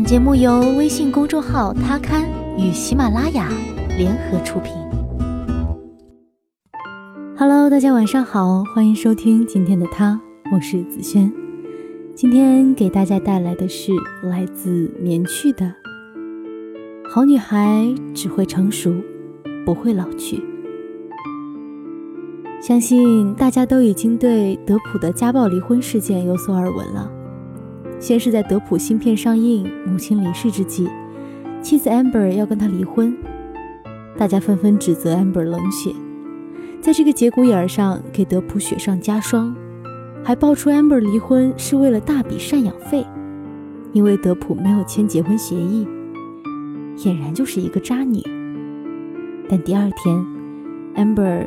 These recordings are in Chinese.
本节目由微信公众号“他刊”与喜马拉雅联合出品。Hello，大家晚上好，欢迎收听今天的他，我是子轩。今天给大家带来的是来自棉絮的《好女孩只会成熟，不会老去》。相信大家都已经对德普的家暴离婚事件有所耳闻了。先是在德普新片上映、母亲离世之际，妻子 Amber 要跟他离婚，大家纷纷指责 Amber 冷血，在这个节骨眼上给德普雪上加霜，还爆出 Amber 离婚是为了大笔赡养费，因为德普没有签结婚协议，俨然就是一个渣女。但第二天，Amber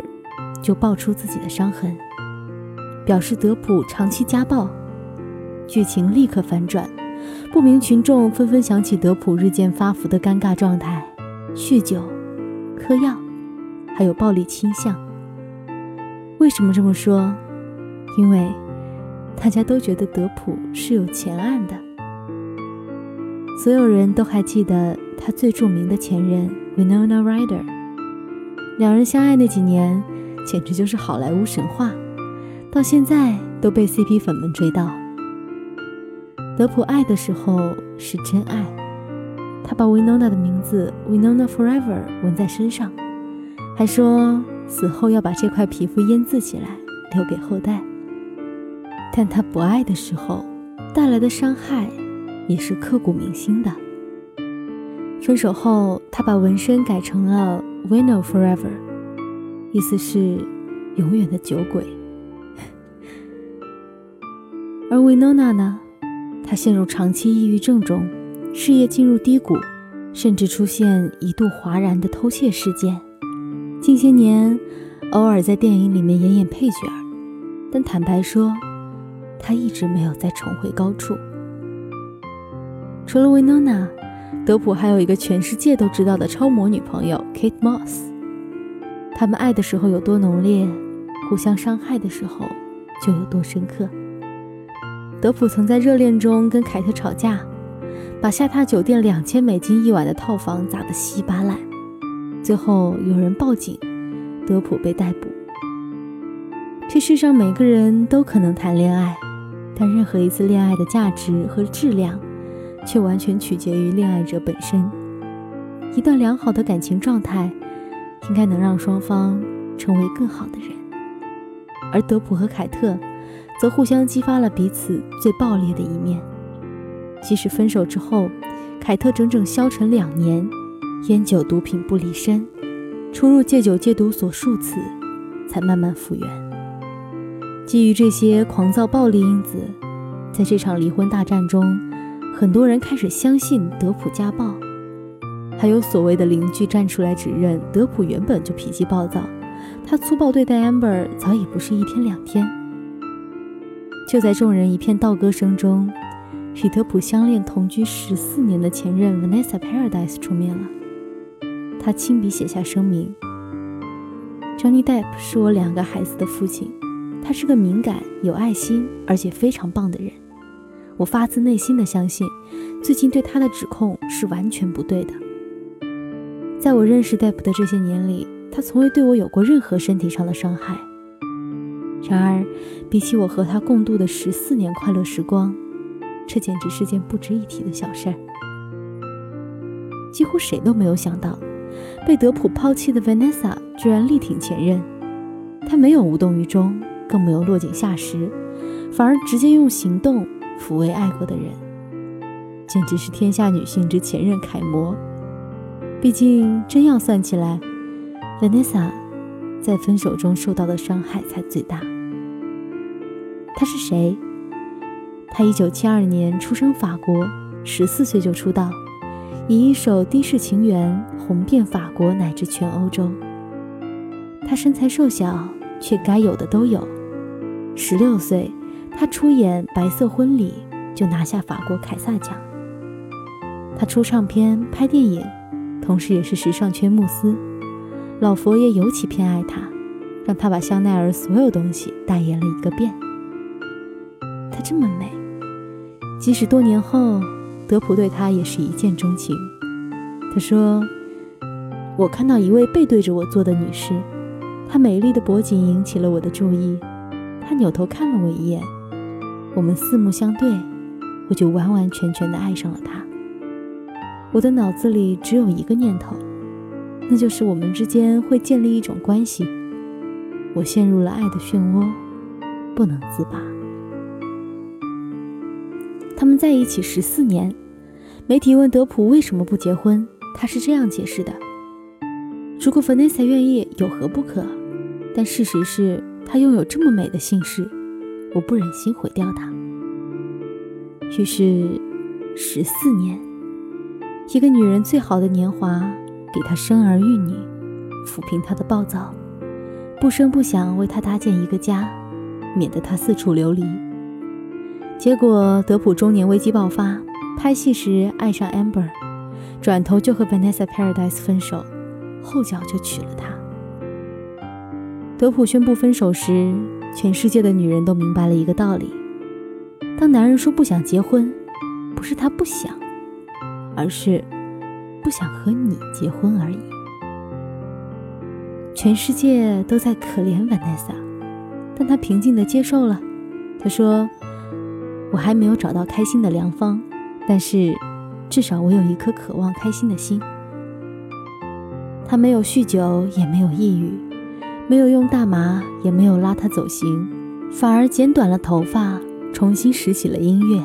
就爆出自己的伤痕，表示德普长期家暴。剧情立刻反转，不明群众纷纷想起德普日渐发福的尴尬状态，酗酒、嗑药，还有暴力倾向。为什么这么说？因为大家都觉得德普是有前案的。所有人都还记得他最著名的前任 Winona Ryder，两人相爱那几年简直就是好莱坞神话，到现在都被 CP 粉们追悼。德普爱的时候是真爱，他把 Winona 的名字 Winona Forever 纹在身上，还说死后要把这块皮肤腌渍起来留给后代。但他不爱的时候带来的伤害也是刻骨铭心的。分手后，他把纹身改成了 Wino Forever，意思是永远的酒鬼。而 Winona 呢？他陷入长期抑郁症中，事业进入低谷，甚至出现一度哗然的偷窃事件。近些年，偶尔在电影里面演演配角，但坦白说，他一直没有再重回高处。除了 Winona，德普还有一个全世界都知道的超模女朋友 Kate Moss。他们爱的时候有多浓烈，互相伤害的时候就有多深刻。德普曾在热恋中跟凯特吵架，把下榻酒店两千美金一晚的套房砸得稀巴烂，最后有人报警，德普被逮捕。这世上每个人都可能谈恋爱，但任何一次恋爱的价值和质量，却完全取决于恋爱者本身。一段良好的感情状态，应该能让双方成为更好的人，而德普和凯特。则互相激发了彼此最暴烈的一面。即使分手之后，凯特整整消沉两年，烟酒毒品不离身，出入戒酒戒毒所数次，才慢慢复原。基于这些狂躁暴力因子，在这场离婚大战中，很多人开始相信德普家暴，还有所谓的邻居站出来指认德普原本就脾气暴躁，他粗暴对待 Amber 早已不是一天两天。就在众人一片道歌声中，与德普相恋同居十四年的前任 Vanessa Paradise 出面了。他亲笔写下声明：“Johnny Depp 是我两个孩子的父亲，他是个敏感、有爱心而且非常棒的人。我发自内心的相信，最近对他的指控是完全不对的。在我认识 Depp 的这些年里，他从未对我有过任何身体上的伤害。”然而，比起我和他共度的十四年快乐时光，这简直是件不值一提的小事儿。几乎谁都没有想到，被德普抛弃的 Vanessa 居然力挺前任。她没有无动于衷，更没有落井下石，反而直接用行动抚慰爱过的人，简直是天下女性之前任楷模。毕竟，真要算起来，Vanessa 在分手中受到的伤害才最大。他是谁？他一九七二年出生法国，十四岁就出道，以一首《的士情缘》红遍法国乃至全欧洲。他身材瘦小，却该有的都有。十六岁，他出演《白色婚礼》就拿下法国凯撒奖。他出唱片、拍电影，同时也是时尚圈慕斯。老佛爷尤其偏爱他，让他把香奈儿所有东西代言了一个遍。这么美，即使多年后，德德普对她也是一见钟情。他说：“我看到一位背对着我坐的女士，她美丽的脖颈引起了我的注意。她扭头看了我一眼，我们四目相对，我就完完全全的爱上了她。我的脑子里只有一个念头，那就是我们之间会建立一种关系。我陷入了爱的漩涡，不能自拔。他们在一起十四年，媒体问德普为什么不结婚。”他是这样解释的：“如果芬妮莎愿意，有何不可？但事实是，她拥有这么美的姓氏，我不忍心毁掉她。”于是，十四年，一个女人最好的年华，给她生儿育女，抚平她的暴躁，不声不响为她搭建一个家，免得她四处流离。结果，德普中年危机爆发，拍戏时爱上 Amber。转头就和 Vanessa Paradise 分手，后脚就娶了她。德普宣布分手时，全世界的女人都明白了一个道理：当男人说不想结婚，不是他不想，而是不想和你结婚而已。全世界都在可怜 Vanessa，但她平静地接受了。她说：“我还没有找到开心的良方，但是……”至少我有一颗渴望开心的心。他没有酗酒，也没有抑郁，没有用大麻，也没有拉他走形，反而剪短了头发，重新拾起了音乐，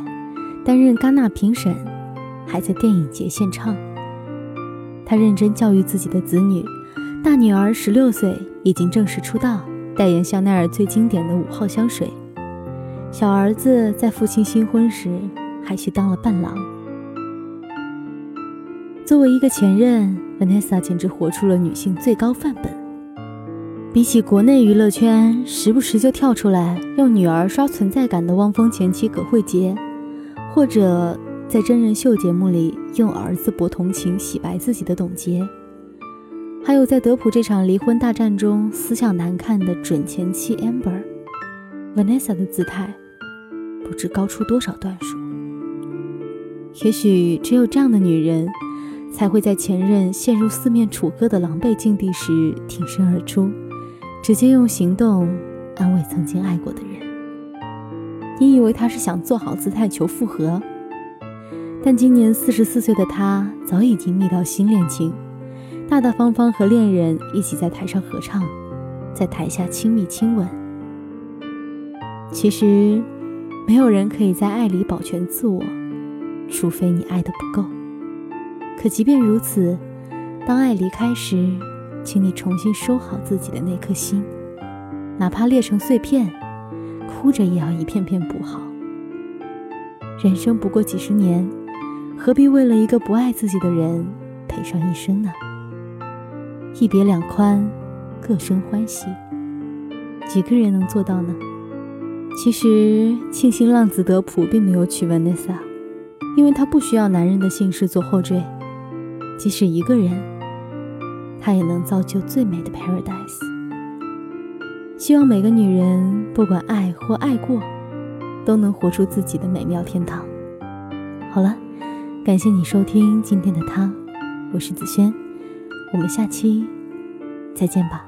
担任戛纳评审，还在电影节献唱。他认真教育自己的子女，大女儿十六岁已经正式出道，代言香奈儿最经典的五号香水。小儿子在父亲新婚时还去当了伴郎。作为一个前任，Vanessa 简直活出了女性最高范本。比起国内娱乐圈时不时就跳出来用女儿刷存在感的汪峰前妻葛慧杰，或者在真人秀节目里用儿子博同情洗白自己的董洁，还有在德普这场离婚大战中思想难看的准前妻 Amber Vanessa 的姿态不知高出多少段数。也许只有这样的女人。才会在前任陷入四面楚歌的狼狈境地时挺身而出，直接用行动安慰曾经爱过的人。你以为他是想做好姿态求复合？但今年四十四岁的他早已经觅到新恋情，大大方方和恋人一起在台上合唱，在台下亲密亲吻。其实，没有人可以在爱里保全自我，除非你爱的不够。可即便如此，当爱离开时，请你重新收好自己的那颗心，哪怕裂成碎片，哭着也要一片片补好。人生不过几十年，何必为了一个不爱自己的人赔上一生呢？一别两宽，各生欢喜，几个人能做到呢？其实，庆幸浪子德普并没有娶 Vanessa，因为他不需要男人的姓氏做后缀。即使一个人，他也能造就最美的 paradise。希望每个女人，不管爱或爱过，都能活出自己的美妙天堂。好了，感谢你收听今天的他，我是子轩，我们下期再见吧。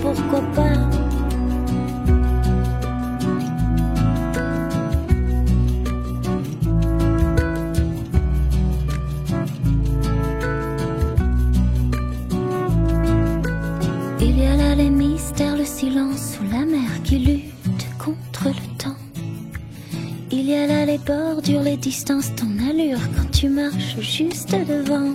pourquoi pas. Il y a là les mystères, le silence sous la mer qui lutte contre le temps. Il y a là les bordures, les distances, ton allure quand tu marches juste devant.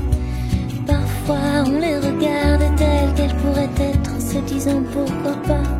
On les regarde telles qu'elles pourraient être, se disant pourquoi pas.